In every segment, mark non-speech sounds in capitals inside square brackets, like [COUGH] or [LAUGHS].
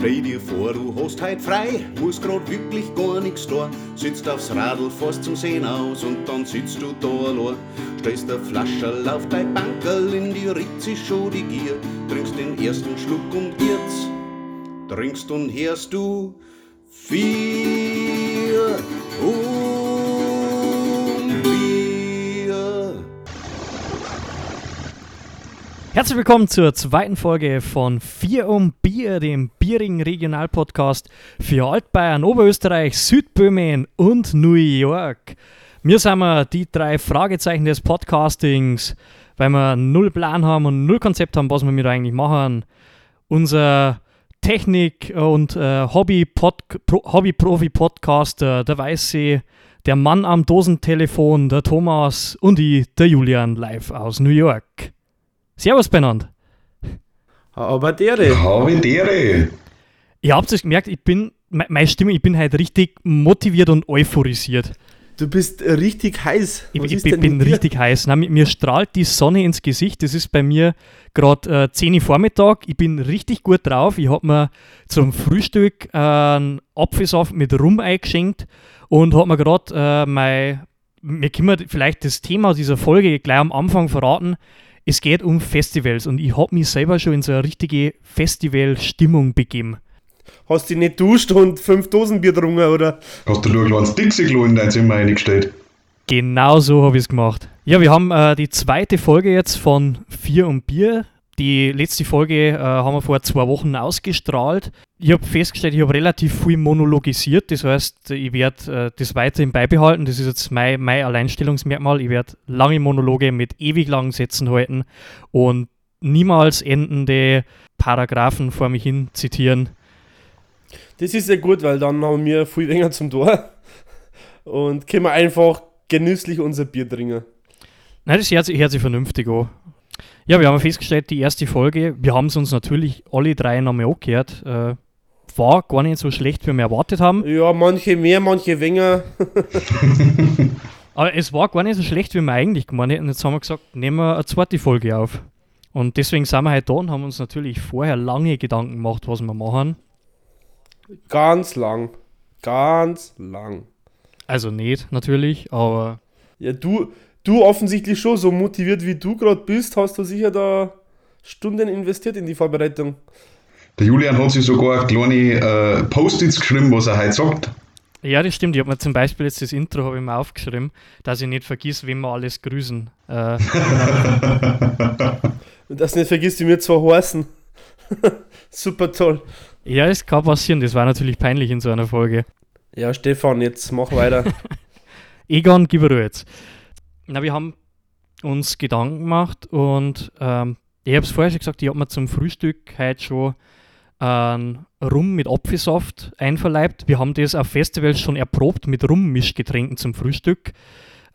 Dreh dir vor, du hast heut frei, muss grad wirklich gar nix da. Sitzt aufs Radl, fährst zum Sehen aus und dann sitzt du da allein. Stellst der Flascherl auf dein Bankerl, in die Ritze schon die Gier. Trinkst den ersten Schluck und jetzt trinkst und hörst du vier Herzlich willkommen zur zweiten Folge von Vier um Bier, dem bierigen Regionalpodcast für Altbayern, Oberösterreich, Südböhmen und New York. Wir sind wir die drei Fragezeichen des Podcastings, weil wir null Plan haben und null Konzept haben, was wir mit eigentlich machen. Unser Technik- und äh, Hobby-Profi-Podcaster, der Weiße, der Mann am Dosentelefon, der Thomas und ich, der Julian, live aus New York. Servus benannt. Aber dere. Habe dere. Ihr habt es gemerkt, ich bin, me- meine Stimme, ich bin halt richtig motiviert und euphorisiert. Du bist richtig heiß. Ich, Was ich ist bin, richtig heiß. Na, mir, mir strahlt die Sonne ins Gesicht. Das ist bei mir gerade äh, 10 Uhr Vormittag. Ich bin richtig gut drauf. Ich habe mir zum Frühstück äh, einen Apfelsaft mit Rum eingeschenkt und habe mir gerade äh, mein, mir können wir vielleicht das Thema dieser Folge gleich am Anfang verraten. Es geht um Festivals und ich habe mich selber schon in so eine richtige Festivalstimmung begeben. Hast du nicht duscht und fünf Dosen Bier getrunken, oder? Hast du nur ein kleines Dixie-Klo in dein Zimmer eingestellt? Genau so habe ich es gemacht. Ja, wir haben äh, die zweite Folge jetzt von Vier und Bier. Die letzte Folge äh, haben wir vor zwei Wochen ausgestrahlt. Ich habe festgestellt, ich habe relativ viel monologisiert. Das heißt, ich werde äh, das weiterhin beibehalten. Das ist jetzt mein, mein Alleinstellungsmerkmal. Ich werde lange Monologe mit ewig langen Sätzen halten und niemals endende Paragraphen vor mich hin zitieren. Das ist ja gut, weil dann haben wir viel länger zum Tor. Und können wir einfach genüsslich unser Bier trinken. Nein, das hört sich, hört sich vernünftig an. Ja, wir haben festgestellt, die erste Folge, wir haben es uns natürlich alle drei nochmal angehört. Äh, war gar nicht so schlecht, wie wir erwartet haben. Ja, manche mehr, manche weniger. [LAUGHS] Aber es war gar nicht so schlecht, wie wir eigentlich gemeint hätten. Jetzt haben wir gesagt, nehmen wir eine zweite Folge auf. Und deswegen sind wir heute da und haben uns natürlich vorher lange Gedanken gemacht, was wir machen. Ganz lang. Ganz lang. Also nicht natürlich, aber Ja, du, du offensichtlich schon so motiviert wie du gerade bist, hast du sicher da Stunden investiert in die Vorbereitung. Der Julian hat sich sogar kleine äh, Post-its geschrieben, was er heute sagt. ja, das stimmt. Ich habe mir zum Beispiel jetzt das Intro habe ich mir aufgeschrieben, dass ich nicht vergiss, wen wir alles grüßen. Äh, [LAUGHS] Und das nicht vergisst, wie wir zwar heißen. [LAUGHS] Super toll. ja, es kann passieren. Das war natürlich peinlich in so einer Folge. Ja, Stefan, jetzt mach weiter. [LAUGHS] Egon, gib Ruhe jetzt. Na, wir haben uns Gedanken gemacht und ähm, ich habe es vorher schon gesagt, ich habe mir zum Frühstück heute schon einen Rum mit Apfelsaft einverleibt. Wir haben das auf Festivals schon erprobt mit Rummischgetränken zum Frühstück.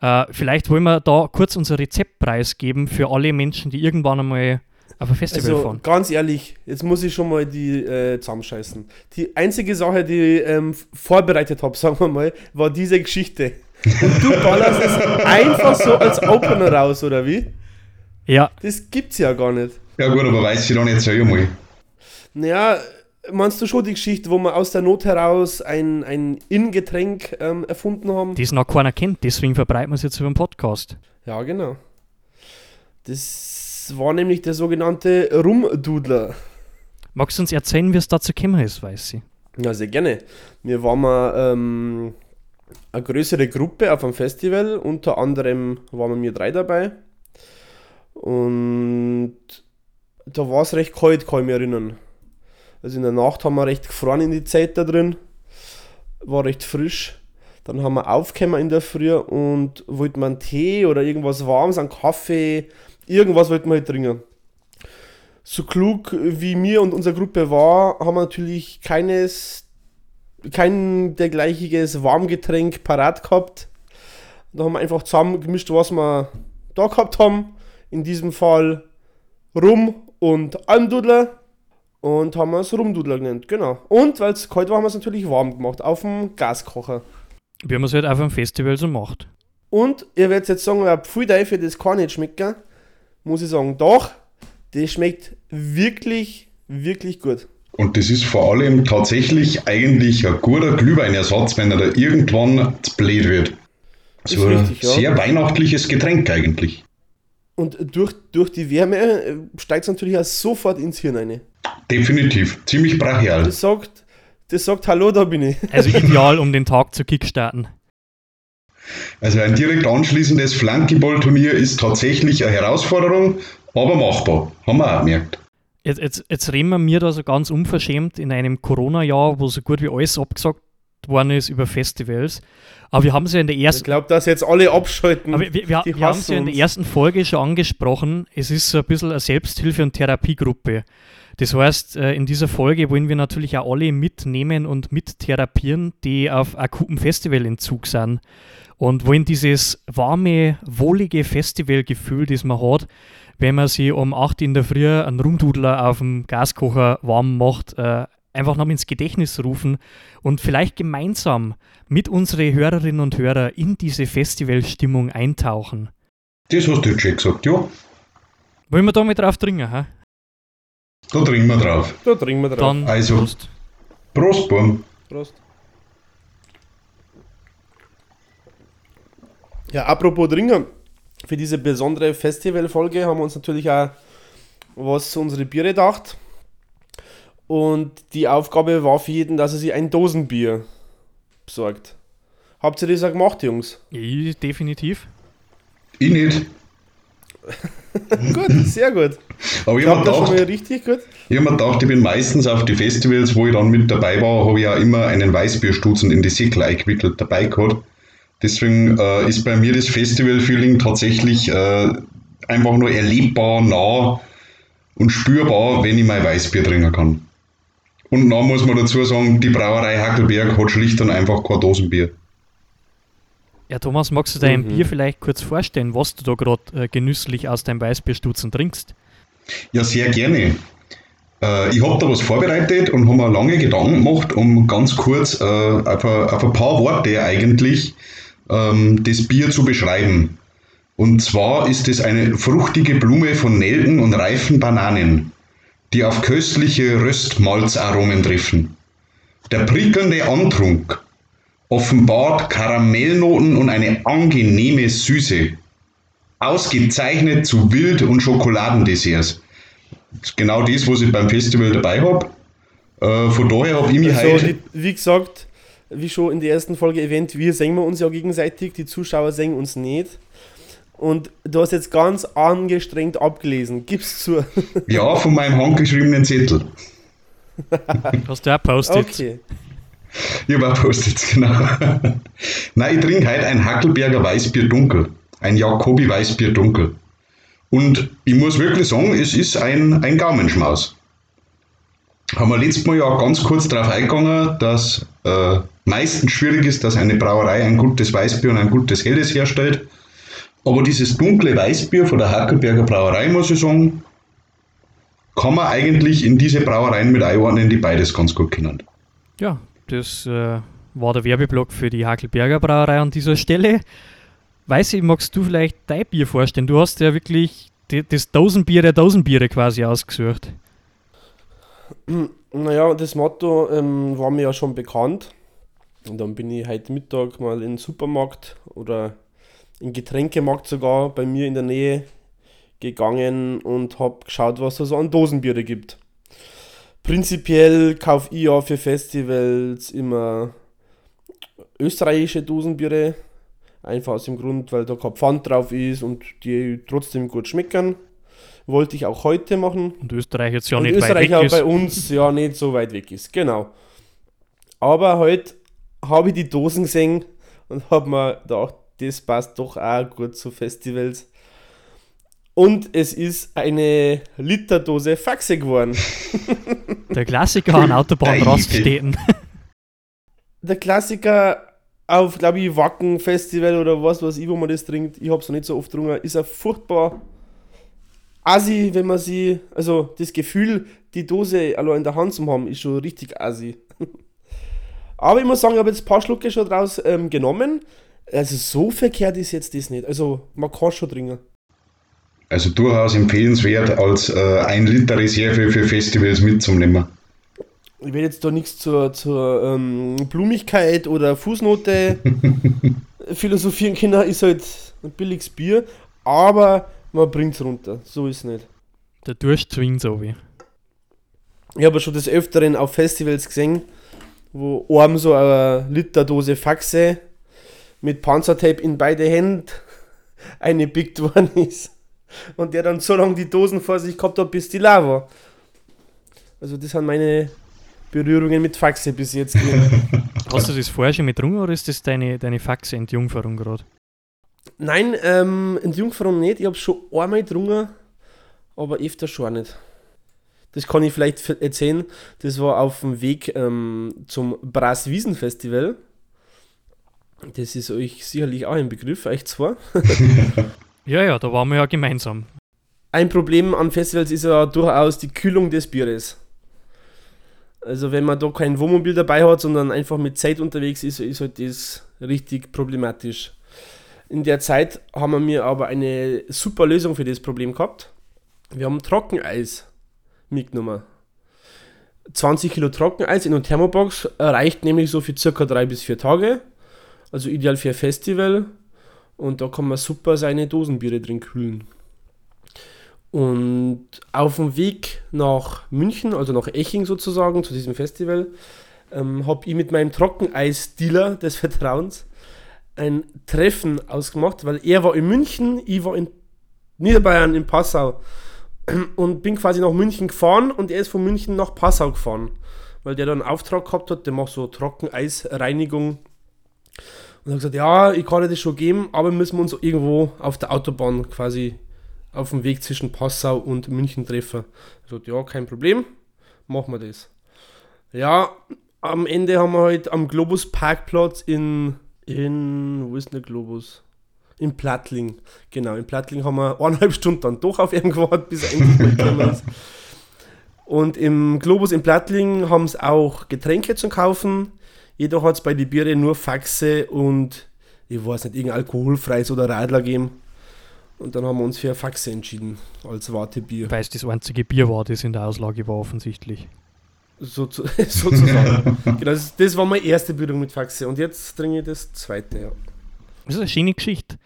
Äh, vielleicht wollen wir da kurz unser Rezept preisgeben für alle Menschen, die irgendwann einmal auf ein Festival Also fahren. ganz ehrlich, jetzt muss ich schon mal die äh, zusammenscheißen. Die einzige Sache, die ich ähm, vorbereitet habe, [LAUGHS] sagen wir mal, war diese Geschichte. Und du ballerst es einfach so als Opener raus, oder wie? Ja, Das gibt's ja gar nicht. Ja gut, aber weiß ich dann erzähl mal. Naja, meinst du schon die Geschichte, wo wir aus der Not heraus ein, ein In-Getränk ähm, erfunden haben? das noch keiner kennt, deswegen verbreiten wir es jetzt über den Podcast. Ja, genau. Das war nämlich der sogenannte Rumdudler. Magst du uns erzählen, wie es dazu gekommen ist, weiß ich? Ja, sehr gerne. Wir waren mal ähm, eine größere Gruppe auf einem Festival, unter anderem waren wir drei dabei. Und da war es recht kalt, kann ich mich erinnern. Also in der Nacht haben wir recht gefroren in die Zeit da drin. War recht frisch. Dann haben wir aufgekommen in der Früh und wollten einen Tee oder irgendwas Warmes, einen Kaffee, irgendwas wollten wir halt trinken. So klug wie mir und unsere Gruppe war, haben wir natürlich keines, kein dergleichiges Warmgetränk parat gehabt. Da haben wir einfach zusammen gemischt, was wir da gehabt haben. In diesem Fall Rum und Almdudler. Und haben wir es Rumdudler genannt, genau. Und weil es kalt war, haben wir es natürlich warm gemacht, auf dem Gaskocher. Wie man es halt auf einem Festival so macht. Und ihr werdet jetzt sagen, ob viel Teufel das kann nicht schmecken. Muss ich sagen, doch, das schmeckt wirklich, wirklich gut. Und das ist vor allem tatsächlich eigentlich ein guter Glühweinersatz, wenn er da irgendwann zu blöd wird. Ist So ein richtig, ja. sehr weihnachtliches Getränk eigentlich. Und durch, durch die Wärme äh, steigt es natürlich auch sofort ins Hirn rein. Definitiv. Ziemlich brachial. Das sagt, das sagt, hallo, da bin ich. Also [LAUGHS] ideal, um den Tag zu kickstarten. Also ein direkt anschließendes Flankeball-Turnier ist tatsächlich eine Herausforderung, aber machbar. Haben wir auch gemerkt. Jetzt, jetzt, jetzt reden wir mir da so ganz unverschämt in einem Corona-Jahr, wo so gut wie alles abgesagt worden ist über Festivals. Aber wir haben es ja in der Ich ersten glaube, dass jetzt alle abschalten. Aber wir, wir, wir haben es ja in der ersten Folge schon angesprochen. Es ist so ein bisschen eine Selbsthilfe- und Therapiegruppe. Das heißt, äh, in dieser Folge wollen wir natürlich auch alle mitnehmen und mittherapieren, die auf akutem Festivalentzug sind. Und wollen dieses warme, wohlige Festivalgefühl, das man hat, wenn man sich um 8 in der Früh einen Rumdudler auf dem Gaskocher warm macht, äh, einfach noch ins Gedächtnis rufen und vielleicht gemeinsam mit unseren Hörerinnen und Hörern in diese Festivalstimmung eintauchen. Das hast du jetzt schon gesagt, ja. Wollen wir da mal drauf dringen, hä? Da trinken wir drauf. da trinken wir drauf. Dann Also. Prost. Prost, Burm. Prost. Ja, apropos Trinken. Für diese besondere Festivalfolge haben wir uns natürlich auch was zu unsere Biere gedacht. Und die Aufgabe war für jeden, dass er sich ein Dosenbier besorgt. Habt ihr das auch gemacht, Jungs? Ich, definitiv. Ich nicht. gut, sehr gut. Aber ich Ich habe hab das schon mir mal gedacht, richtig gut. ich hab mir gedacht, ich bin meistens auf die Festivals, wo ich dann mit dabei war, habe ich ja immer einen Weißbierstutzen in die Säckle eingewickelt dabei gehabt. Deswegen äh, ist bei mir das Festival-Feeling tatsächlich äh, einfach nur erlebbar, nah und spürbar, wenn ich mein Weißbier trinken kann. Und dann muss man dazu sagen, die Brauerei Hackelberg hat schlicht und einfach kein Dosenbier. Ja, Thomas, magst du dein Mhm. Bier vielleicht kurz vorstellen, was du da gerade äh, genüsslich aus deinem Weißbierstutzen trinkst? Ja, sehr gerne. Äh, ich habe da was vorbereitet und habe mir lange Gedanken gemacht, um ganz kurz äh, auf, ein, auf ein paar Worte eigentlich ähm, das Bier zu beschreiben. Und zwar ist es eine fruchtige Blume von Nelken und reifen Bananen, die auf köstliche Röstmalzaromen treffen. Der prickelnde Antrunk offenbart Karamellnoten und eine angenehme Süße. Ausgezeichnet zu Wild- und Schokoladendesserts. Das ist genau das, was ich beim Festival dabei habe. Äh, von daher habe ich mich Also, heute. wie gesagt, wie schon in der ersten Folge erwähnt, wir singen wir uns ja gegenseitig, die Zuschauer singen uns nicht. Und du hast jetzt ganz angestrengt abgelesen. Gib's zu. [LAUGHS] Ja, von meinem handgeschriebenen Zettel. [LAUGHS] Hast du auch Post-its? Okay. Ich habe auch Post-its, genau. [LAUGHS] Nein, ich trinke heute ein Hackelberger Weißbier dunkel. Ein Jacobi Weißbier dunkel. Und ich muss wirklich sagen, es ist ein, ein Gaumenschmaus. Haben wir letztes Mal ja ganz kurz darauf eingegangen, dass äh, meistens schwierig ist, dass eine Brauerei ein gutes Weißbier und ein gutes Helles herstellt. Aber dieses dunkle Weißbier von der Hackelberger Brauerei, muss ich sagen, kann man eigentlich in diese Brauereien mit einordnen, die beides ganz gut kennen. Ja, das äh, war der Werbeblock für die Hackelberger Brauerei an dieser Stelle. Weiß ich, magst du vielleicht dein Bier vorstellen? Du hast ja wirklich das Dosenbier der Dosenbiere quasi ausgesucht. [CLEARS THROAT] Naja, das Motto ähm, war mir ja schon bekannt. Und dann bin ich heute Mittag mal in den Supermarkt oder in den Getränkemarkt sogar bei mir in der Nähe gegangen und habe geschaut, was es so an Dosenbiere gibt. Prinzipiell kaufe ich ja für Festivals immer österreichische Dosenbiere. Einfach aus dem Grund, weil da kein Pfand drauf ist und die trotzdem gut schmecken. Wollte ich auch heute machen. Und Österreich jetzt ja und nicht Österreich weit auch weg bei ist. uns ja nicht so weit weg ist. Genau. Aber heute habe ich die Dosen gesehen und habe mir gedacht, das passt doch auch gut zu Festivals. Und es ist eine Literdose Faxe geworden. [LAUGHS] Der Klassiker an Autobahnraststätten. [LAUGHS] Der Klassiker auf, glaube ich, Wacken Festival oder was weiß ich, wo man das trinkt. Ich habe es noch nicht so oft getrunken. Ist ein furchtbar assi, wenn man sie, also das Gefühl, die Dose allein in der Hand zu haben, ist schon richtig assi. [LAUGHS] Aber ich muss sagen, ich habe jetzt ein paar Schlucke schon draus ähm, genommen. Also so verkehrt ist jetzt das nicht. Also man kann schon trinken. Also durchaus empfehlenswert als äh, ein Liter Reserve für Festivals mitzunehmen. ich will jetzt da nichts zur, zur ähm, Blumigkeit oder Fußnote [LAUGHS] philosophieren können, ist halt ein billiges Bier, aber man bringt es runter. So ist es nicht. Der Durst zwingt so wie. Ich habe schon des Öfteren auf Festivals gesehen, wo einem so eine Literdose Faxe mit Panzertape in beide Hände [LAUGHS] eingepickt worden ist. Und der dann so lange die Dosen vor sich gehabt hat, bis die Lava. Also das sind meine Berührungen mit Faxe bis jetzt. [LAUGHS] Hast du das vorher schon mit getrunken oder ist das deine, deine Faxe-Entjungferung gerade? Nein, ähm, in Jungfrauen nicht. Ich habe schon einmal getrunken, aber öfter schon nicht. Das kann ich vielleicht erzählen. Das war auf dem Weg ähm, zum Brasswiesen-Festival. Das ist euch sicherlich auch ein Begriff, euch zwar. [LAUGHS] Ja, ja, da waren wir ja gemeinsam. Ein Problem an Festivals ist ja durchaus die Kühlung des Bieres. Also wenn man da kein Wohnmobil dabei hat, sondern einfach mit Zeit unterwegs ist, ist halt das richtig problematisch. In der Zeit haben wir aber eine super Lösung für das Problem gehabt. Wir haben Trockeneis mitgenommen. 20 Kilo Trockeneis in einer Thermobox reicht nämlich so für circa drei bis vier Tage. Also ideal für ein Festival. Und da kann man super seine Dosenbiere drin kühlen. Und auf dem Weg nach München, also nach Eching sozusagen, zu diesem Festival, ähm, habe ich mit meinem Trockeneis-Dealer des Vertrauens ein Treffen ausgemacht, weil er war in München, ich war in Niederbayern, in Passau. [CLEARS THROAT] Und bin quasi nach München gefahren und er ist von München nach Passau gefahren, weil der da einen Auftrag gehabt hat, der macht so Trockeneisreinigung. Und er hat gesagt, ja, ich kann dir das schon geben, aber müssen wir uns irgendwo auf der Autobahn quasi auf dem Weg zwischen Passau und München treffen. Ich gesagt, ja, kein Problem, machen wir das. Ja, am Ende haben wir halt am Globus Parkplatz in, in, wo ist der Globus? In Plattling, genau, in Plattling haben wir eineinhalb Stunden dann doch auf ihn gewartet, bis er endlich mal ist. Und im Globus in Plattling haben es auch Getränke zu kaufen. Jedoch hat es bei den Biere nur Faxe und ich weiß nicht, irgendein alkoholfreies oder Radler gegeben. Und dann haben wir uns für Faxe entschieden als Wartebier. Weil es das einzige Bier war, das in der Auslage war, offensichtlich. So, zu- [LAUGHS] sozusagen. [LAUGHS] genau, das, das war meine erste Berührung mit Faxe. Und jetzt trinke ich das zweite, ja. Das ist eine schöne Geschichte.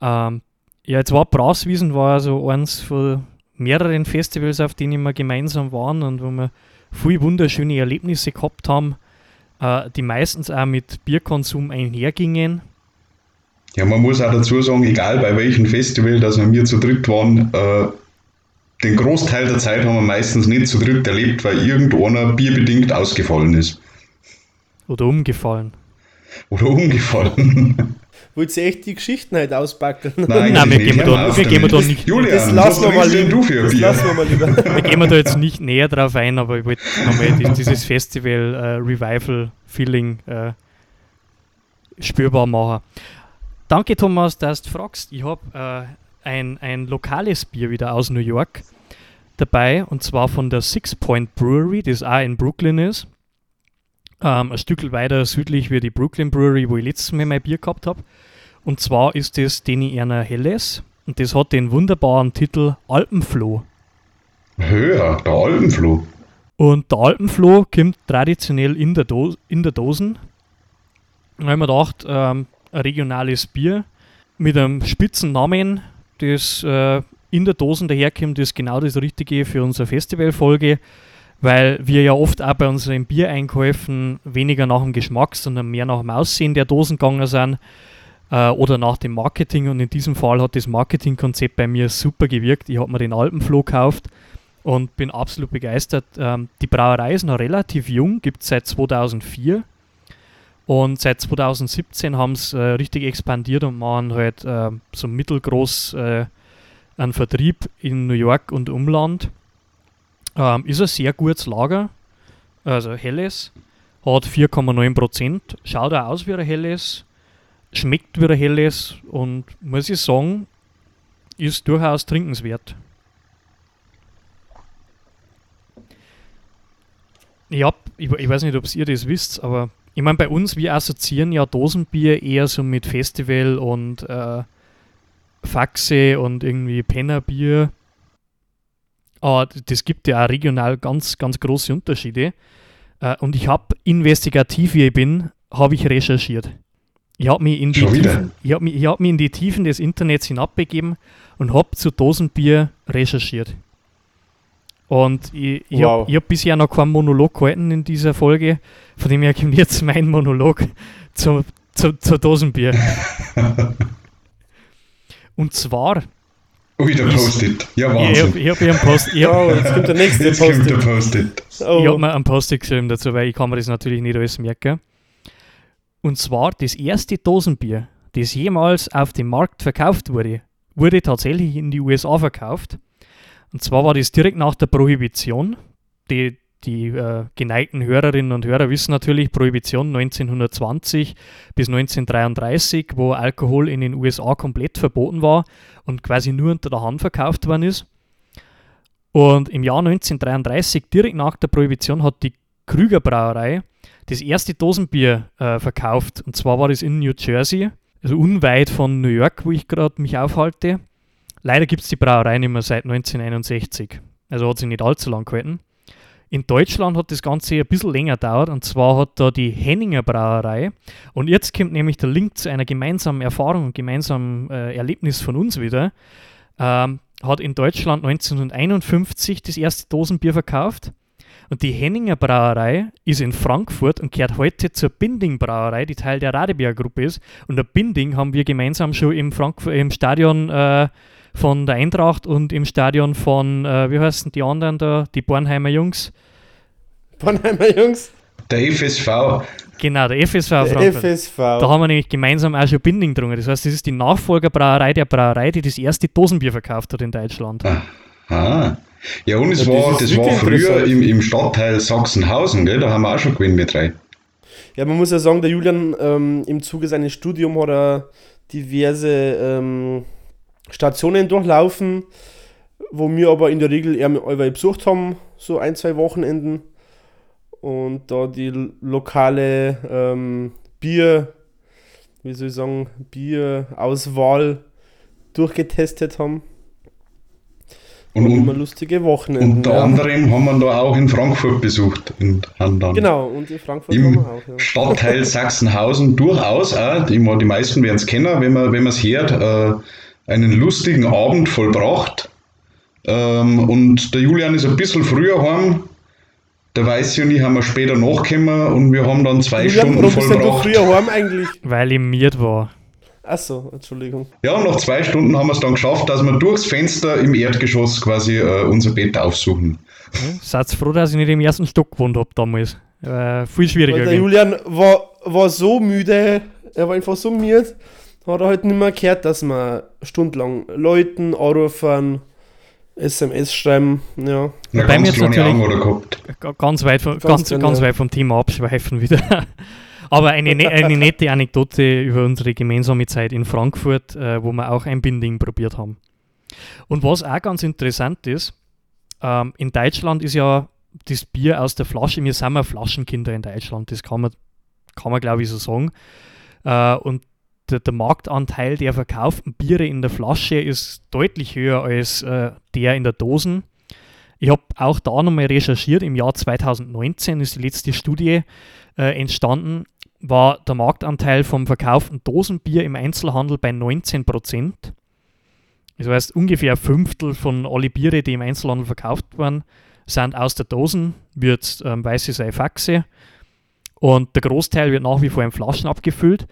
Ähm, ja, jetzt war Brauswiesen war also eins von mehreren Festivals, auf denen wir gemeinsam waren und wo wir viele wunderschöne Erlebnisse gehabt haben, äh, die meistens auch mit Bierkonsum einhergingen. Ja, man muss auch dazu sagen, egal bei welchem Festival, dass wir zu dritt waren, äh, den Großteil der Zeit haben wir meistens nicht zu dritt erlebt, weil irgendeiner bierbedingt ausgefallen ist. Oder umgefallen. Oder umgefallen. [LAUGHS] Wollt ihr echt die Geschichten halt auspacken? Nein, [LAUGHS] das wir gehen nicht. da- wir gehen damit. da nicht- Julian, das lassen wir mal lieber. du für Das Bier? lassen wir mal lieber. [LAUGHS] Wir gehen wir da jetzt nicht näher drauf ein, aber ich wollte nochmal die- dieses Festival äh, Revival Feeling äh, spürbar machen. Danke Thomas, dass du fragst. Ich habe äh, ein, ein lokales Bier wieder aus New York dabei und zwar von der Six Point Brewery, das auch in Brooklyn ist. Ähm, ein Stück weiter südlich wie die Brooklyn Brewery, wo ich letztes Mal mein Bier gehabt habe. Und zwar ist das Deni Erna Helles und das hat den wunderbaren Titel Alpenfloh. Höher, der Alpenfloh. Und der Alpenfloh kommt traditionell in der, Do in der Dosen. Da habe ich mir gedacht, ähm, ein regionales Bier mit einem spitzen Namen, das äh, in der Dosen daherkommt, ist genau das Richtige für unsere Festivalfolge, weil wir ja oft auch bei unseren Biereinkäufen weniger nach dem Geschmack, sondern mehr nach dem Aussehen der Dosen gegangen sind äh, oder nach dem Marketing. Und in diesem Fall hat das Marketingkonzept bei mir super gewirkt. Ich habe mir den Alpenfloh gekauft und bin absolut begeistert. Ähm, die Brauerei ist noch relativ jung, gibt es seit 2004 und seit 2017 haben sie äh, richtig expandiert und machen halt äh, so mittelgroß äh, einen Vertrieb in New York und Umland. Ähm, ist ein sehr gutes Lager, also helles, hat 4,9%, schaut auch aus wie ein helles, schmeckt wie ein helles und muss ich sagen, ist durchaus trinkenswert. Ich, hab, ich, ich weiß nicht, ob ihr das wisst, aber ich meine, bei uns, wir assoziieren ja Dosenbier eher so mit Festival und äh, Faxe und irgendwie Pennerbier. Aber d- das gibt ja auch regional ganz, ganz große Unterschiede. Äh, und ich habe investigativ, wie ich bin, habe ich recherchiert. Ich habe mich, in die Schon wieder? Tiefen- ich hab mich, ich hab mich in die Tiefen des Internets hinabbegeben und habe zu Dosenbier recherchiert. Und ich, ich Wow. habe hab bisher noch keinen Monolog gehalten in dieser Folge, von dem her kommt jetzt [LAUGHS] mein Monolog zu, zu, zu Dosenbier. [LAUGHS] und zwar, Ui, der Post-it. Ja, ich Wahnsinn. habe ich hab hier einen Post, ich hab, Oh, jetzt kommt der nächste Jetzt kommt der Post-it. Post-it. Ich habe Oh. mir einen Post-it geschrieben dazu, weil ich kann mir das natürlich nicht alles merken. Und zwar das erste Dosenbier, das jemals auf dem Markt verkauft wurde, wurde tatsächlich in die USA verkauft. Und zwar war das direkt nach der Prohibition. Die, die äh, geneigten Hörerinnen und Hörer wissen natürlich, Prohibition 1920 bis 1933, wo Alkohol in den USA komplett verboten war und quasi nur unter der Hand verkauft worden ist. Und im Jahr 1933, direkt nach der Prohibition, hat die Krüger Brauerei das erste Dosenbier äh, verkauft. Und zwar war das in New Jersey, also unweit von New York, wo ich gerade mich aufhalte. Leider gibt es die Brauerei nicht mehr seit 1961. Also hat sie nicht allzu lang gehalten. In Deutschland hat das Ganze ein bisschen länger gedauert und zwar hat da die Henninger Brauerei und jetzt kommt nämlich der Link zu einer gemeinsamen Erfahrung und gemeinsamen äh, Erlebnis von uns wieder. Ähm, hat in Deutschland 1951 das erste Dosenbier verkauft und die Henninger Brauerei ist in Frankfurt und gehört heute zur Binding Brauerei, die Teil der Radebeer Gruppe ist. Und der Binding haben wir gemeinsam schon im, Frankfurt, im Stadion äh, von der Eintracht und im Stadion von, äh, wie heißen die anderen da, die Bornheimer Jungs. Bornheimer Jungs. Der FSV. Genau, der FSV Der Frankfurt. FSV. Da haben wir nämlich gemeinsam auch schon Binding getrunken. Das heißt, das ist die Nachfolgerbrauerei der Brauerei, die das erste Dosenbier verkauft hat in Deutschland. Ah. Ja, und es Ja, das war, das war früher im, im Stadtteil Sachsenhausen, gell? da haben wir auch schon gewonnen mit drei. Ja, man muss ja sagen, der Julian ähm, im Zuge seines Studiums hat er diverse ähm, Stationen durchlaufen, wo wir aber in der Regel eher allweil besucht haben, so ein, zwei Wochenenden. Und da die lokale ähm, Bier, wie soll ich sagen, Bierauswahl durchgetestet haben. Und, Und immer lustige Wochenenden. unter ja. anderem haben wir da auch in Frankfurt besucht und haben dann Genau, und in Frankfurt haben im wir auch. Ja. Stadtteil Sachsenhausen durchaus auch, die, die meisten werden es kennen, wenn man es hört, äh, einen lustigen Abend vollbracht. Ähm, und der Julian ist ein bisschen früher heim. Der Weiße und ich haben wir später nachgekommen und wir haben dann zwei Julian, Stunden warum bist denn du vollbracht. früher heim eigentlich? Weil ich miert war. Achso, Entschuldigung. Ja, und nach zwei Stunden haben wir es dann geschafft, dass wir durchs Fenster im Erdgeschoss quasi äh, unser Bett aufsuchen. Hm? Seid froh, dass ich nicht im ersten Stock gewohnt habe damals. Äh, viel schwieriger. Weil der gewesen. Julian war, war so müde, er war einfach so müde, hat er halt nicht mehr gehört, dass man stundenlang Leuten anrufen, SMS schreiben, ja. Eine Bei mir ganz jetzt natürlich- ganz weit, von, Ganz ganz, genau. ganz weit vom Thema abschweifen wieder. [LAUGHS] Aber eine, ne eine nette Anekdote über unsere gemeinsame Zeit in Frankfurt, äh, wo wir auch ein Binding probiert haben. Und was auch ganz interessant ist, ähm, in Deutschland ist ja das Bier aus der Flasche, wir sind ja Flaschenkinder in Deutschland, das kann man, kann man glaube ich so sagen. Äh, und der, der Marktanteil der verkauften Biere in der Flasche ist deutlich höher als äh, der in der Dosen. Ich habe auch da nochmal recherchiert. Im Jahr 2019 ist die letzte Studie äh, entstanden. War der Marktanteil vom verkauften Dosenbier im Einzelhandel bei 19 Prozent. Das heißt, ungefähr ein Fünftel von alle Biere, die im Einzelhandel verkauft werden, sind aus der Dosen, wie jetzt ähm, Weiße Seifaxe. Und der Großteil wird nach wie vor in Flaschen abgefüllt.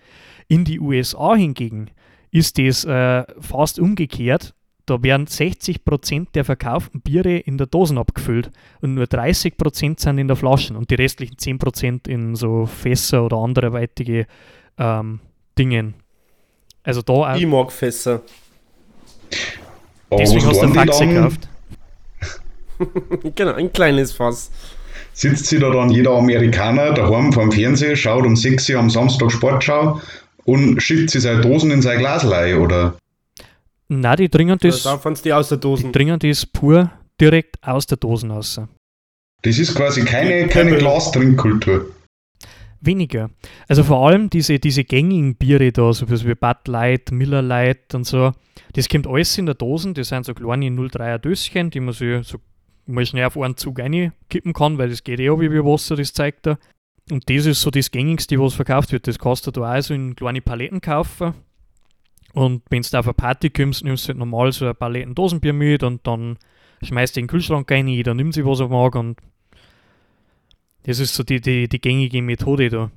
In die USA hingegen ist das äh, fast umgekehrt. Da werden 60% der verkauften Biere in der Dosen abgefüllt und nur 30% sind in der Flaschen und die restlichen 10% in so Fässer oder anderweitige ähm, Dingen. Also da auch, Ich mag Fässer. Deswegen hast du tun eine die Faxe dann? gekauft. [LAUGHS] [LAUGHS] genau, ein kleines Fass. Sitzt sich da dann jeder Amerikaner daheim vor dem Fernseher, schaut um 6 Uhr am Samstag Sportschau und schiebt sich seine Dosen in sein Glas rein, oder? Nein, die trinken das, Da fandst die aus der die Dosen. trinken das pur direkt aus der Dosen raus. Das ist quasi keine, Die keine. Glastrinkkultur. Weniger. Also vor allem diese, diese gängigen Biere da, so wie Bud Light, Miller Light und so, das kommt alles in der Dosen, das sind so kleine 03er Döschen, die man so, so mal schnell auf einen Zug reinkippen kann, weil das geht eh wie Wasser, das zeigt er. Und das ist so das gängigste, was verkauft wird. Das kannst du da auch so in kleine Paletten kaufen. Und wenn du auf eine Party kommst, nimmst du halt normal so eine Paletten Dosenbier mit und dann schmeißt du den Kühlschrank rein, jeder nimmt sich, was er mag und das ist so die, die, die gängige Methode da.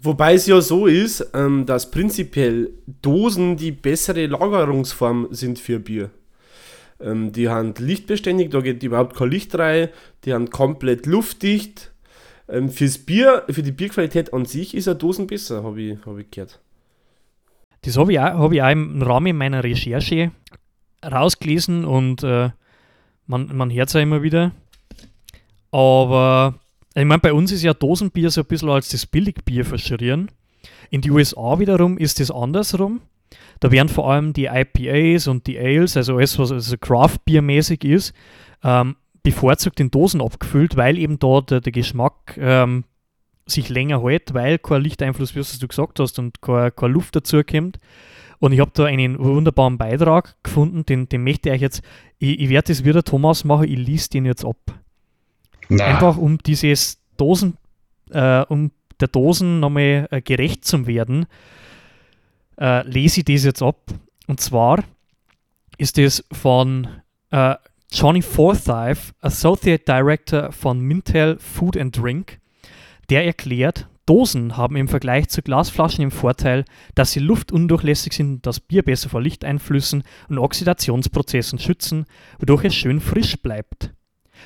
Wobei es ja so ist, ähm, dass prinzipiell Dosen die bessere Lagerungsform sind für Bier. Ähm, die haben lichtbeständig, da geht überhaupt kein Licht rein, die haben komplett luftdicht. Ähm, fürs Bier, für die Bierqualität an sich ist eine Dosen besser, habe ich, hab ich gehört. Das habe ich, auch, hab ich auch im Rahmen meiner Recherche rausgelesen und äh, man, man hört es ja immer wieder. Aber ich meine, bei uns ist ja Dosenbier so ein bisschen als das Billigbier verschrieren. In die USA wiederum ist das andersrum. Da werden vor allem die IPAs und die Ales, also alles, was also Craft-Bier-mäßig ist, ähm, bevorzugt in Dosen abgefüllt, weil eben da der, der Geschmack ähm, sich länger hält, weil kein Lichteinfluss, wie du gesagt hast, und keine, keine Luft dazu kommt. Und ich habe da einen wunderbaren Beitrag gefunden, den, den möchte ich euch jetzt, ich, ich werde das wieder Thomas machen, ich lese den jetzt ab. Na. Einfach um dieses Dosen, äh, um der Dosen nochmal äh, gerecht zu werden, äh, lese ich das jetzt ab. Und zwar ist das von äh, Johnny Forsyth, Associate Director von Mintel Food and Drink. Der erklärt, Dosen haben im Vergleich zu Glasflaschen den Vorteil, dass sie luftundurchlässig sind das Bier besser vor Lichteinflüssen und Oxidationsprozessen schützen, wodurch es schön frisch bleibt.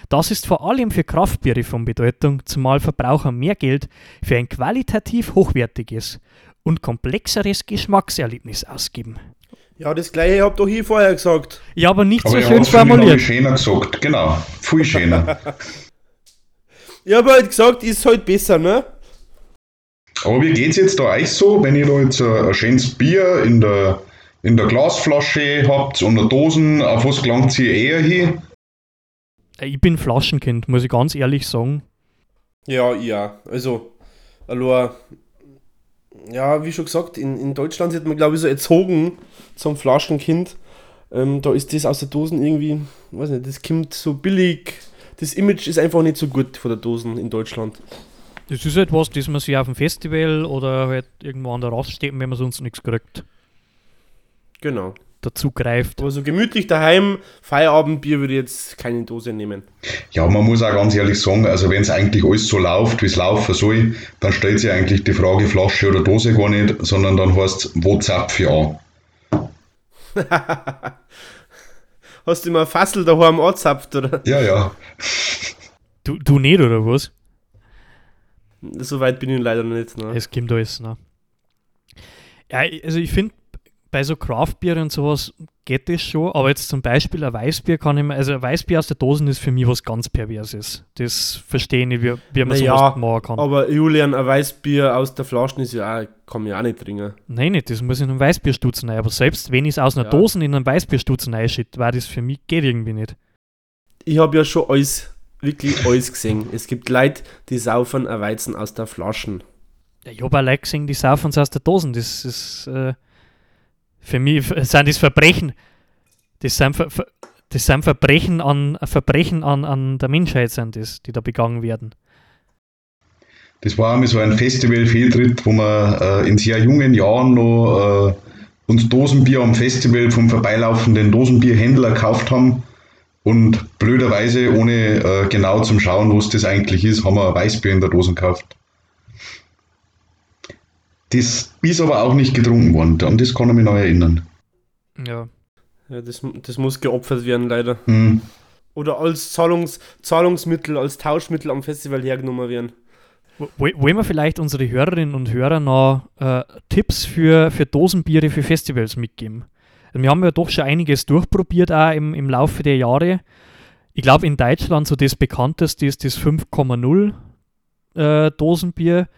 Das ist vor allem für Kraftbiere von Bedeutung, zumal Verbraucher mehr Geld für ein qualitativ hochwertiges und komplexeres Geschmackserlebnis ausgeben. Ja, das gleiche habt doch hier vorher gesagt. Ja, aber nicht aber so schön formuliert. schöner gesagt, genau. Viel schöner. [LAUGHS] ich habe halt gesagt, ist halt besser, ne? Aber wie geht es jetzt da euch so, wenn ihr da jetzt ein, schönes Bier in der, in der Glasflasche habt und eine Dosen, auf was gelangt ihr eher hin? Äh, ich bin Flaschenkind, muss ich ganz ehrlich sagen. Ja, ja. Also, allein, ja, wie schon gesagt, in, in Deutschland wird man, glaube ich, so erzogen zum Flaschenkind. Ähm, da ist das aus der Dosen irgendwie, weiß nicht, das kommt so billig. Das Image ist einfach nicht so gut von der Dosen in Deutschland. Das ist halt was, das man sich auf dem Festival oder halt irgendwo an der Raststätte, wenn man sonst nichts kriegt. Genau dazu greift. Aber so gemütlich daheim, Feierabendbier würde ich jetzt keine Dose nehmen. Ja, man muss auch ganz ehrlich sagen, also wenn es eigentlich alles so läuft, wie es laufen soll, dann stellt sich eigentlich die Frage Flasche oder Dose gar nicht, sondern dann heißt es, wo zapfe ich an? [LAUGHS] Hast du mal Fassel daheim angezapft, oder? Ja, ja. Du, du nicht, oder was? So weit bin ich leider nicht. Ne? Es gibt alles, ne? Ja, also ich finde, bei so Craftbier und sowas geht das schon, aber jetzt zum Beispiel ein Weißbier kann ich mir, also ein Weißbier aus der Dosen ist für mich was ganz Perverses. Das verstehe ich wie, wie man naja, sowas machen kann. Aber Julian, ein Weißbier aus der Flasche ist ja auch, kann ja auch nicht trinken. Nein, nicht, das muss in einem Weißbierstutzen rein. Aber selbst wenn ich es aus einer ja. Dose in einem Weißbierstutzen reinschütte, war das für mich geht irgendwie nicht. Ich habe ja schon alles, wirklich alles gesehen. Es gibt Leute, die saufen ein Weizen aus der Flasche. Ja, ich habe auch Leute gesehen, die saufen es aus der Dosen. Das ist. Äh, für mich sind das Verbrechen, das sind, Ver, das sind Verbrechen, an, Verbrechen an, an der Menschheit, sind das, die da begangen werden. Das war einmal so ein Festival-Fehltritt, wo wir äh, in sehr jungen Jahren noch äh, uns Dosenbier am Festival vom vorbeilaufenden Dosenbierhändler gekauft haben. Und blöderweise, ohne äh, genau zum Schauen, was das eigentlich ist, haben wir ein Weißbier in der Dose gekauft. Das ist aber auch nicht getrunken worden. An das kann ich mich noch erinnern. Ja. Ja, das, das muss geopfert werden, leider. Mhm. Oder als Zahlungs, Zahlungsmittel, als Tauschmittel am Festival hergenommen werden. Wollen wir vielleicht unsere Hörerinnen und Hörer noch äh, Tipps für, für Dosenbiere für Festivals mitgeben? Wir haben ja doch schon einiges durchprobiert auch im, im Laufe der Jahre. Ich glaube, in Deutschland so das bekannteste ist das 5,0 äh, Dosenbier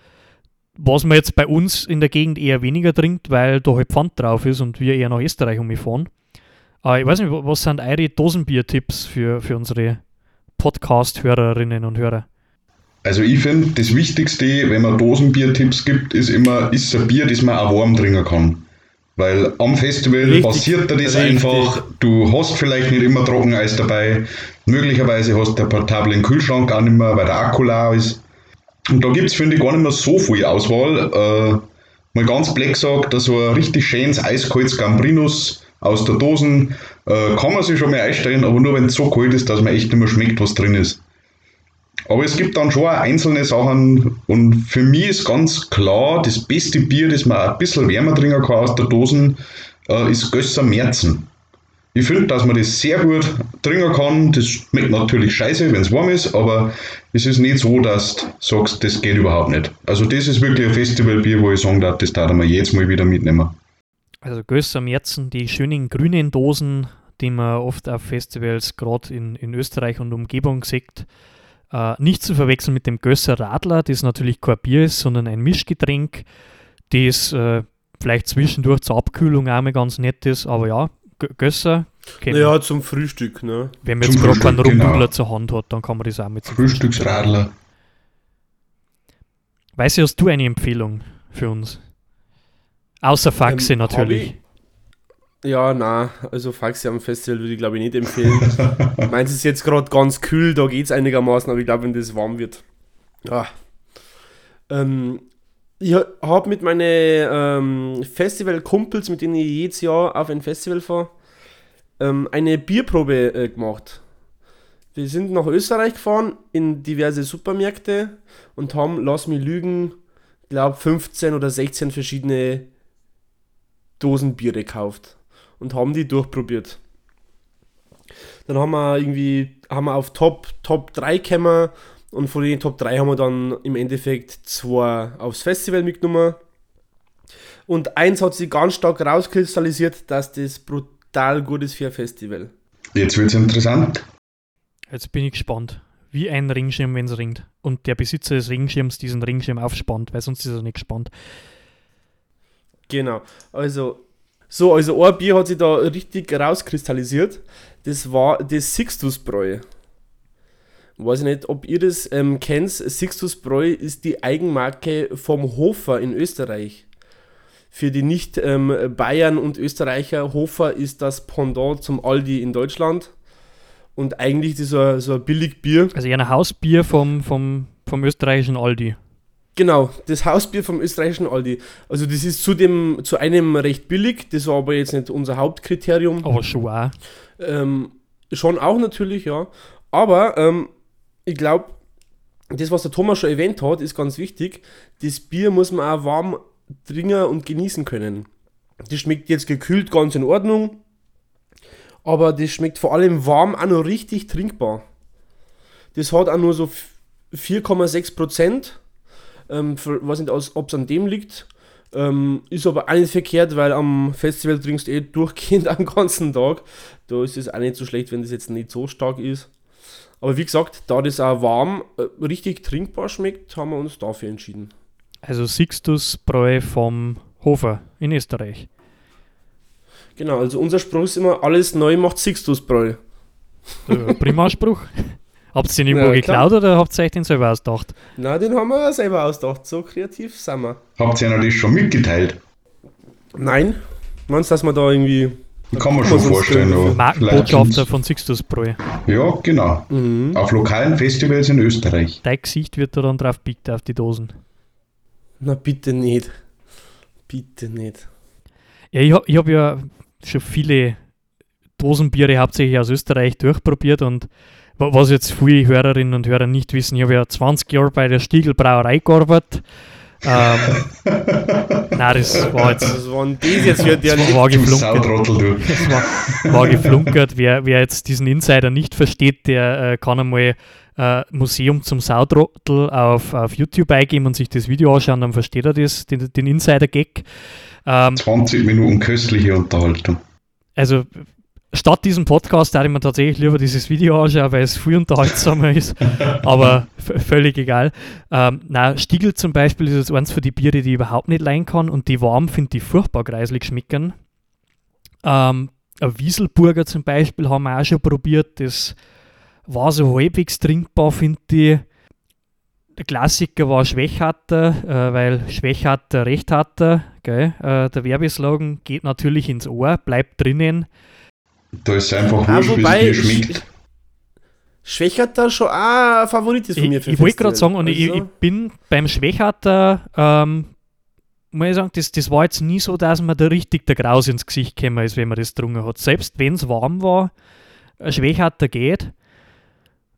was man jetzt bei uns in der Gegend eher weniger trinkt, weil da halt Pfand drauf ist und wir eher nach Österreich umfahren. Aber ich weiß nicht, was sind eure Dosenbier-Tipps für, für unsere Podcast-Hörerinnen und Hörer? Also ich finde, das Wichtigste, wenn man Dosenbier-Tipps gibt, ist immer, ist ein Bier, das man auch warm trinken kann. Weil am Festival Richtig, passiert dir das richtig. einfach. Du hast vielleicht nicht immer Trockeneis dabei. Möglicherweise hast du einen portablen Kühlschrank auch nicht mehr, weil der Akku leer ist. Und da gibt es, finde ich, gar nicht mehr so viel Auswahl. Äh, mal ganz blöd gesagt, so ein richtig schönes eiskaltes Gambrinus aus der Dosen äh, kann man sich schon mal einstellen, aber nur wenn es so kalt ist, dass man echt nicht mehr schmeckt, was drin ist. Aber es gibt dann schon einzelne Sachen und für mich ist ganz klar, das beste Bier, das man ein bisschen wärmer trinken kann aus der Dosen, äh, ist Gösser Märzen. Ich finde, dass man das sehr gut trinken kann. Das schmeckt natürlich scheiße, wenn es warm ist, aber es ist nicht so, dass du sagst, das geht überhaupt nicht. Also das ist wirklich ein Festivalbier, wo ich sagen darf, das darf man jetzt mal wieder mitnehmen. Also Gösser Märzen, die schönen grünen Dosen, die man oft auf Festivals, gerade in, in Österreich und Umgebung sieht. Äh, nicht zu verwechseln mit dem Gösser Radler, das natürlich kein Bier ist, sondern ein Mischgetränk, das äh, vielleicht zwischendurch zur Abkühlung auch mal ganz nett ist. Aber ja, Man. Naja, zum Frühstück, ne? wenn man jetzt zum gerade keinen Frühstück, Rumdudler genau. zur Hand hat, dann kann man das auch mit zum Frühstücksradler. Weißt du, hast du eine Empfehlung für uns? Außer Faxe Ähm, natürlich. Ja, na, also Faxi am Festival würde ich glaube ich nicht empfehlen. [LAUGHS] Meins ist jetzt gerade ganz kühl, da geht es einigermaßen, aber ich glaube, wenn das warm wird. Ja. Ähm, ich habe mit meinen ähm, Festival-Kumpels, mit denen ich jedes Jahr auf ein Festival fahre, ähm, eine Bierprobe äh, gemacht. Wir sind nach Österreich gefahren, in diverse Supermärkte und haben, lass mich lügen, glaube 15 oder 16 verschiedene Dosen Bier gekauft und haben die durchprobiert. Dann haben wir irgendwie, haben wir auf Top, Top 3 gekommen und von den Top 3 haben wir dann im Endeffekt zwei aufs Festival mitgenommen. Und eins hat sich ganz stark rauskristallisiert, dass das brutal gut ist für ein Festival. Jetzt wird es interessant. Jetzt bin ich gespannt. Wie ein Ringschirm, wenn es ringt. Und der Besitzer des Ringschirms diesen Ringschirm aufspannt, weil sonst ist er nicht gespannt. Genau. Also, so, also ein Bier hat sich da richtig rauskristallisiert. Das war das Sixtusbräu. Weiß ich nicht, ob ihr das ähm, kennt. Sixtusbräu ist die Eigenmarke vom Hofer in Österreich. Für die nicht ähm, Bayern und Österreicher, Hofer ist das Pendant zum Aldi in Deutschland. Und eigentlich ist so ein, so ein Billigbier. Also ein Hausbier vom, vom, vom österreichischen Aldi. Genau, das Hausbier vom österreichischen Aldi. Also das ist zudem zu einem recht billig, das war aber jetzt nicht unser Hauptkriterium. Aber schon auch. Ähm, schon auch natürlich, ja. Aber ähm, ich glaube, das, was der Thomas schon erwähnt hat, ist ganz wichtig. Das Bier muss man auch warm trinken und genießen können. Das schmeckt jetzt gekühlt ganz in Ordnung, aber das schmeckt vor allem warm auch noch richtig trinkbar. Das hat auch nur so 4,6 Prozent. Ähm, weiß nicht, ob es an dem liegt. Ähm, ist aber auch nicht verkehrt, weil am Festival trinkst du eh durchgehend [LAUGHS] am ganzen Tag. Da ist es auch nicht so schlecht, wenn das jetzt nicht so stark ist. Aber wie gesagt, da das auch warm äh, richtig trinkbar schmeckt, haben wir uns dafür entschieden. Also Sixtus Bräu vom Hofer in Österreich. Genau, also unser Spruch ist immer, alles neu macht Sixtusbräu. Äh, Primarspruch. [LAUGHS] Habt ihr den irgendwo Ja, klar. geklaut oder habt ihr euch den selber ausgedacht? Na, den haben wir selber ausgedacht. So kreativ sind wir. Habt ihr ihnen das schon mitgeteilt? Nein, meinst du, dass wir da irgendwie. Kann man schon vorstellen. aber Markenbotschafter von Sixtus Bräu. Ja, genau. Mhm. Auf lokalen Festivals in Österreich. Dein Gesicht wird da dann drauf biegt auf die Dosen. Na, bitte nicht. Bitte nicht. Ja, ich habe hab ja schon viele Dosenbiere hauptsächlich aus Österreich durchprobiert und wa- was jetzt viele Hörerinnen und Hörer nicht wissen, ich habe ja 20 Jahre bei der Stiegel Brauerei gearbeitet. Ähm, [LAUGHS] nein, das war jetzt Das waren das jetzt für der das war, war Du geflunkert. Sautrottel, du. Das war, war geflunkert. Wer, wer jetzt diesen Insider nicht versteht, der äh, kann einmal äh, Museum zum Sautrottel auf, auf YouTube eingeben und sich das Video anschauen, dann versteht er das, den, den Insider-Gag. Ähm, 20 Minuten köstliche Unterhaltung. also statt diesem Podcast würde ich mir tatsächlich lieber dieses Video anschauen, weil es viel unterhaltsamer ist, aber völlig egal. Ähm, na, Stiegel zum Beispiel ist jetzt eins für die Biere, die ich überhaupt nicht leihen kann und die warm finde ich furchtbar greislig schmecken. Ähm, ein Wieselburger zum Beispiel haben wir auch schon probiert, das war so halbwegs trinkbar, finde ich. der Klassiker war Schwächatter, äh, weil Schwächatter Recht hatte. Äh, der Werbeslogan geht natürlich ins Ohr, bleibt drinnen. Da ist einfach Ah, wurscht, wie es wobei, schmeckt. Schwächerter schon auch ein Favorit ist von mir. Ich, für ich wollte gerade sagen, und ich, Also, ich bin beim Schwächatter, ähm, muss ich sagen, das, das war jetzt nie so, dass mir da richtig der Graus ins Gesicht gekommen ist, wenn man das getrunken hat. Selbst wenn es warm war, ein Schwächatter geht.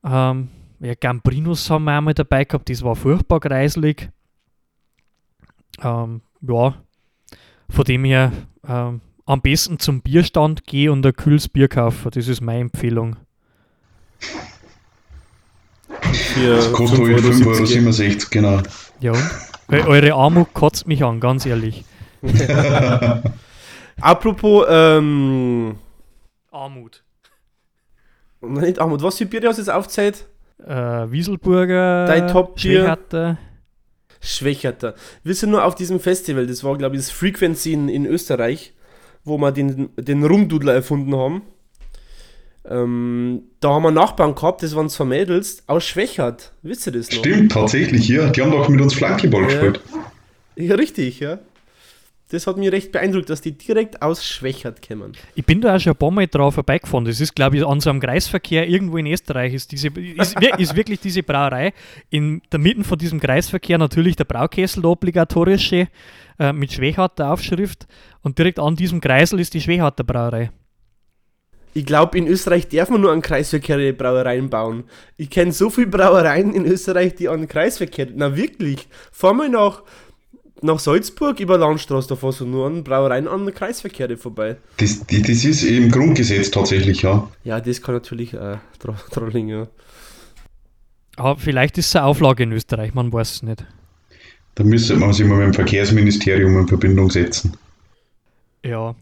Ähm, ja, Gambrinus haben wir einmal dabei gehabt, das war furchtbar kreislig. Ähm, ja, von dem her ähm, am besten zum Bierstand gehen und ein kühles Bier kaufen. Das ist meine Empfehlung. für Das kostet halt 5,70 5,67 Euro, genau. Ja? Weil eure Armut kotzt mich an, ganz ehrlich. [LAUGHS] Apropos, ähm, Armut. nein, nicht Armut, was für Biere hast du jetzt aufgezählt? Äh, Wieselburger, Dein Top-Bier? Schwächatter. Schwächerter. Wir sind nur auf diesem Festival, das war glaube ich das Frequency in, in Österreich, wo wir den, den Rumdudler erfunden haben. Ähm, da haben wir Nachbarn gehabt, das waren zwei Mädels aus Schwächert. Wisst ihr das noch? Stimmt, tatsächlich, ja. Die haben doch mit uns Flankeball Ja. gespielt. Ja, richtig, ja. Das hat mich recht beeindruckt, dass die direkt aus Schwächert kommen. Ich bin da auch schon ein paar Mal drauf vorbeigefahren. Das ist, glaube ich, an so einem Kreisverkehr irgendwo in Österreich. Ist, diese, ist, ist wirklich diese Brauerei. In der Mitte von diesem Kreisverkehr natürlich der Braukessel, der obligatorische, äh, mit Schwächatter Aufschrift. Und direkt an diesem Kreisel ist die Schwächatter Brauerei. Ich glaube, in Österreich darf man nur an Kreisverkehr Brauereien bauen. Ich kenne so viele Brauereien in Österreich, die an Kreisverkehr. Na wirklich. Fahr mal nach, nach Salzburg über Landstraße, da fährst du nur an Brauereien an Kreisverkehre vorbei. Das, die- das ist im Grundgesetz tatsächlich, ja. Ja, das kann natürlich äh, Tro Trolling, [LAUGHS] ja. Aber vielleicht ist es eine Auflage in Österreich, man weiß es nicht. Da müsste man sich mal mit dem Verkehrsministerium in Verbindung setzen. Ja.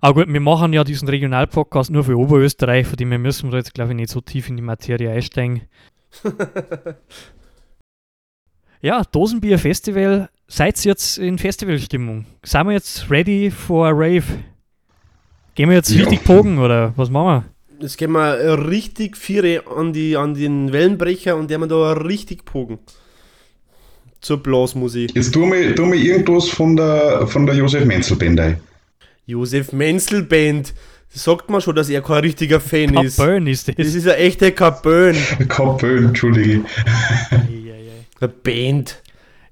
Aber gut, wir machen ja diesen Regionalpodcast nur für Oberösterreich, von dem her müssen wir jetzt, glaube ich, nicht so tief in die Materie einsteigen. [LAUGHS] ja, Dosenbier Festival. Seid ihr jetzt in Festivalstimmung? Sind wir jetzt ready for a Rave? Gehen wir jetzt Ja. richtig pogen oder was machen Jetzt gehen wir richtig Viere an, die, an den Wellenbrecher und der wir da richtig pogen. Zur Blasmusik. Jetzt tu mir, tu mir irgendwas von der, von der Josef Menzel Band ein. Josef Menzel Band. Das sagt man schon, dass er kein richtiger Fan wir? ist. Burn ist Das das. ist eine echte Kabön. Kapön, Entschuldige. Eine Band.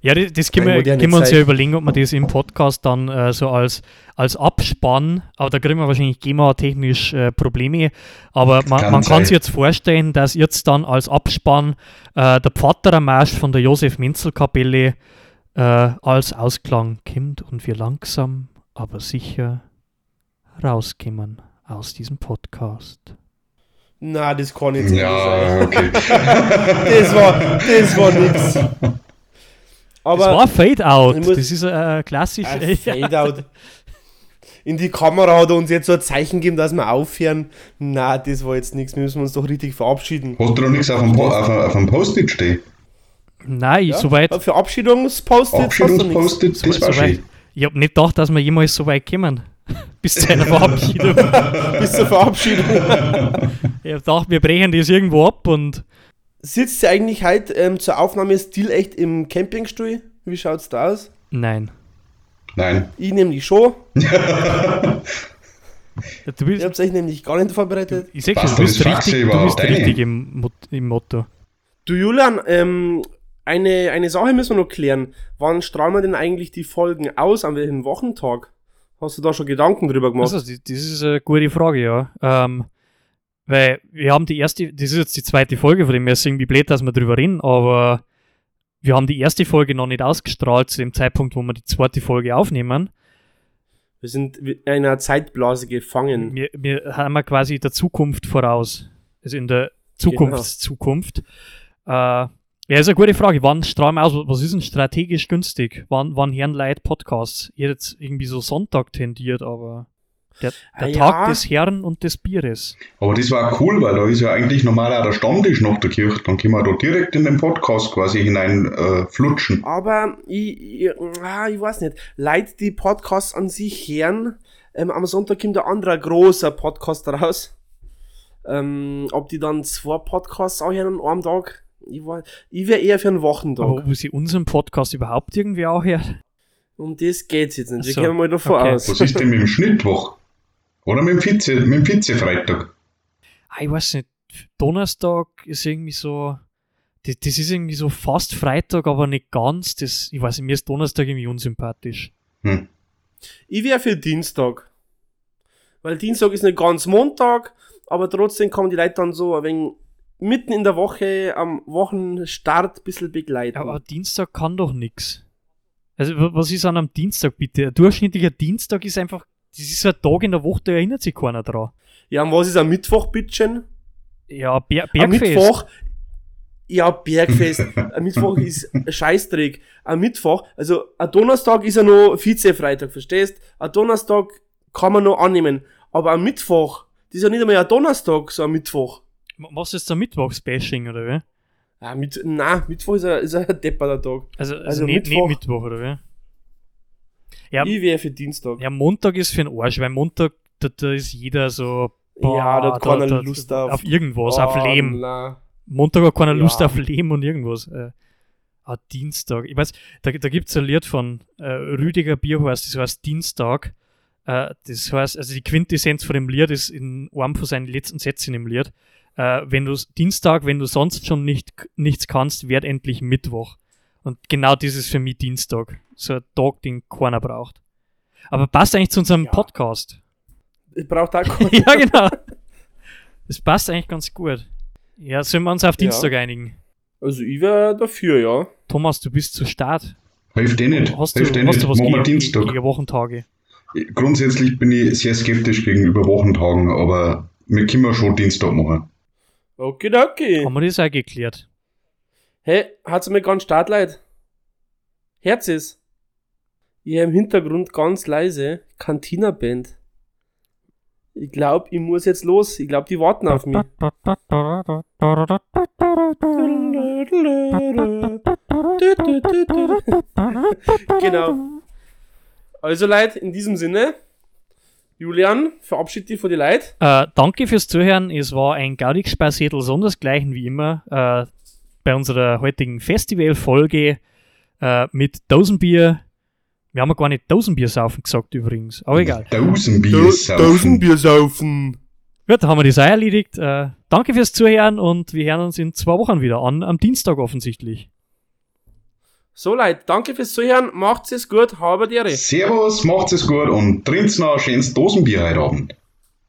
Ja, das, das können, wir, können wir uns ja überlegen, ob wir das im Podcast dann äh, so als, als Abspann, aber da kriegen wir wahrscheinlich GEMA-technisch äh, Probleme, aber man, Kann man kann sein. sich jetzt vorstellen, dass jetzt dann als Abspann äh, der Pfatterer-Marsch von der Josef-Menzel-Kapelle äh, als Ausklang kommt und wir langsam, aber sicher rauskommen aus diesem Podcast. Na, das kann nicht sein. Ja, okay. [LAUGHS] Das war, das war nix. Aber das war Fade-Out, das ist äh, klassisch. ein Fade-out. In die Kamera hat er uns jetzt so ein Zeichen gegeben, dass wir aufhören. Na, das war jetzt nichts. Wir müssen uns doch richtig verabschieden. Hast du noch nichts auf dem, Po- auf, dem- auf dem Post-it stehen? Nein, Ja? soweit. Aber Verabschiedungspost Abschiedungspost-it, das war Soweit. schön. Ich habe nicht gedacht, dass wir jemals so weit kommen. [LAUGHS] Bis zu einer Verabschiedung. [LAUGHS] bis zur Verabschiedung. ich habe gedacht, wir brechen das irgendwo ab und Sitzt ihr eigentlich heute ähm, zur Aufnahme stilecht im Campingstuhl? Wie schaut's da aus? nein. Nein. Ich nämlich schon. Du bist, Ihr habt euch nämlich gar nicht vorbereitet. ich sehe schon, du bist richtig, du bist richtig im, im Motto. Du Julian, ähm, eine, eine Sache müssen wir noch klären. Wann strahlen wir denn eigentlich die Folgen aus? An welchem Wochentag? Hast du da schon Gedanken drüber gemacht? Also, das, das ist eine gute Frage, ja. Ähm, weil wir haben die erste, das ist jetzt die zweite Folge, von dem her ist es irgendwie blöd, dass wir drüber reden, aber wir haben die erste Folge noch nicht ausgestrahlt zu dem Zeitpunkt, wo wir die zweite Folge aufnehmen. wir sind in einer Zeitblase gefangen. Wir, wir haben ja quasi der Zukunft voraus. Also in der Zukunftszukunft. Äh, ja, ist eine gute Frage. Wann strahlen wir aus? Was ist denn strategisch günstig? Wann, wann hören Leute Podcasts? Hätte jetzt irgendwie so Sonntag tendiert, aber der, der Ah, Tag ja. des Herrn und des Bieres. Aber das war cool, weil da ist ja eigentlich normal auch der Stammtisch nach der Kirche. Dann können wir da direkt in den Podcast quasi hinein äh, flutschen. Aber ich, ich, ah, ich weiß nicht. Leute, die Podcasts an sich hören, ähm, am Sonntag kommt ein anderer großer Podcast raus. Ähm, ob die dann zwei Podcasts auch hören an einem Tag, Ich, war- ich wäre eher für einen Wochentag. Aber wo sie unseren Podcast überhaupt irgendwie auch hört. Um das geht's jetzt nicht. Wir so, gehen mal davon okay. aus. Was ist denn mit dem Schnittwoch? Oder mit dem Vize, mit dem Vize-Freitag? Ah, ich weiß nicht. Donnerstag ist irgendwie so. Das, das ist irgendwie so fast Freitag, aber nicht ganz. Das, ich weiß nicht, mir ist Donnerstag irgendwie unsympathisch. Hm. Ich wäre für Dienstag. Weil Dienstag ist nicht ganz Montag, aber trotzdem man die Leute dann so ein wenig mitten in der Woche am Wochenstart ein bisschen begleiten. Aber Dienstag kann doch nix. Also, wa- was ist an einem Dienstag bitte? Ein durchschnittlicher Dienstag ist einfach. Das ist so ein Tag in der Woche, da erinnert sich keiner dran. ja, und was ist am Mittwoch, bitteschön? Ja, Ber Am Bergfest. Mittwoch. Ja, Bergfest. Am Mittwoch ist ein Scheißdreck. Am Mittwoch, also ein Donnerstag ist ja noch Vize-Freitag, verstehst? Ein Donnerstag kann man noch annehmen. Aber am Mittwoch, das ist ja nicht einmal ein Donnerstag, so ein Mittwoch. Was ist der Mittwochsbashing, oder wie? Ah, mit, nein, Mittwoch ist ein, ist ein depperter Tag. Also, also, Also nicht, Mittwoch- nicht Mittwoch, oder wie? Ja, Ich wäre für Dienstag. ja, Montag ist für den Arsch, weil Montag, da, da ist jeder so. Ja, da hat keiner da- Lust auf- Auf irgendwas, auf Oh, Leben. nein. Montag hat keiner Ja. Lust auf Leben und irgendwas. Äh, ah, Dienstag. Ich weiß, da, da gibt es ein Lied von äh, Rüdiger Bierhorst, das heißt Dienstag. Äh, das heißt, also die Quintessenz von dem Lied ist in einem von seinen letzten Sätzen im Lied. Äh, wenn du Dienstag, wenn du sonst schon nicht, nichts kannst, werd endlich Mittwoch. Und genau das ist für mich Dienstag. So ein Tag, den keiner braucht. Aber passt eigentlich zu unserem Ja. Podcast. Ich brauche da [LAUGHS] [LAUGHS] keinen. ja, genau. Das passt eigentlich ganz gut. Ja, sollen wir uns auf Ja. Dienstag einigen? Also ich wäre dafür, ja. Thomas, du bist zu Start. Hilft eh nicht. Hast du, Hilft eh hast nicht. du was Machen wir gegen, Dienstag. gegen Wochentage? Grundsätzlich bin ich sehr skeptisch gegenüber Wochentagen, aber wir können schon Dienstag machen. Okay, okay. Haben wir das auch geklärt? Hey, hat's mir ganz Start leid? Herz ist. Ich im Hintergrund ganz leise Cantina-Band. Ich glaube, ich muss jetzt los. Ich glaube, die warten auf mich. [LAUGHS] genau. Also Leute, in diesem Sinne, Julian, verabschied dich von die Leute. Äh, danke fürs Zuhören. Es war ein gaudig Spassedel, sondersgleichen wie immer, äh, bei unserer heutigen Festivalfolge äh, mit Dosenbier. Wir haben ja gar nicht Dosenbier saufen gesagt übrigens, aber egal. Tausend Bier saufen. Gut, haben wir das auch erledigt. Äh, danke fürs Zuhören und wir hören uns in zwei Wochen wieder an, am Dienstag offensichtlich. So Leute, danke fürs Zuhören. Macht's es gut. Habe dir. Servus, macht's es gut und trinkt's noch ein schönes Dosenbier heute Abend.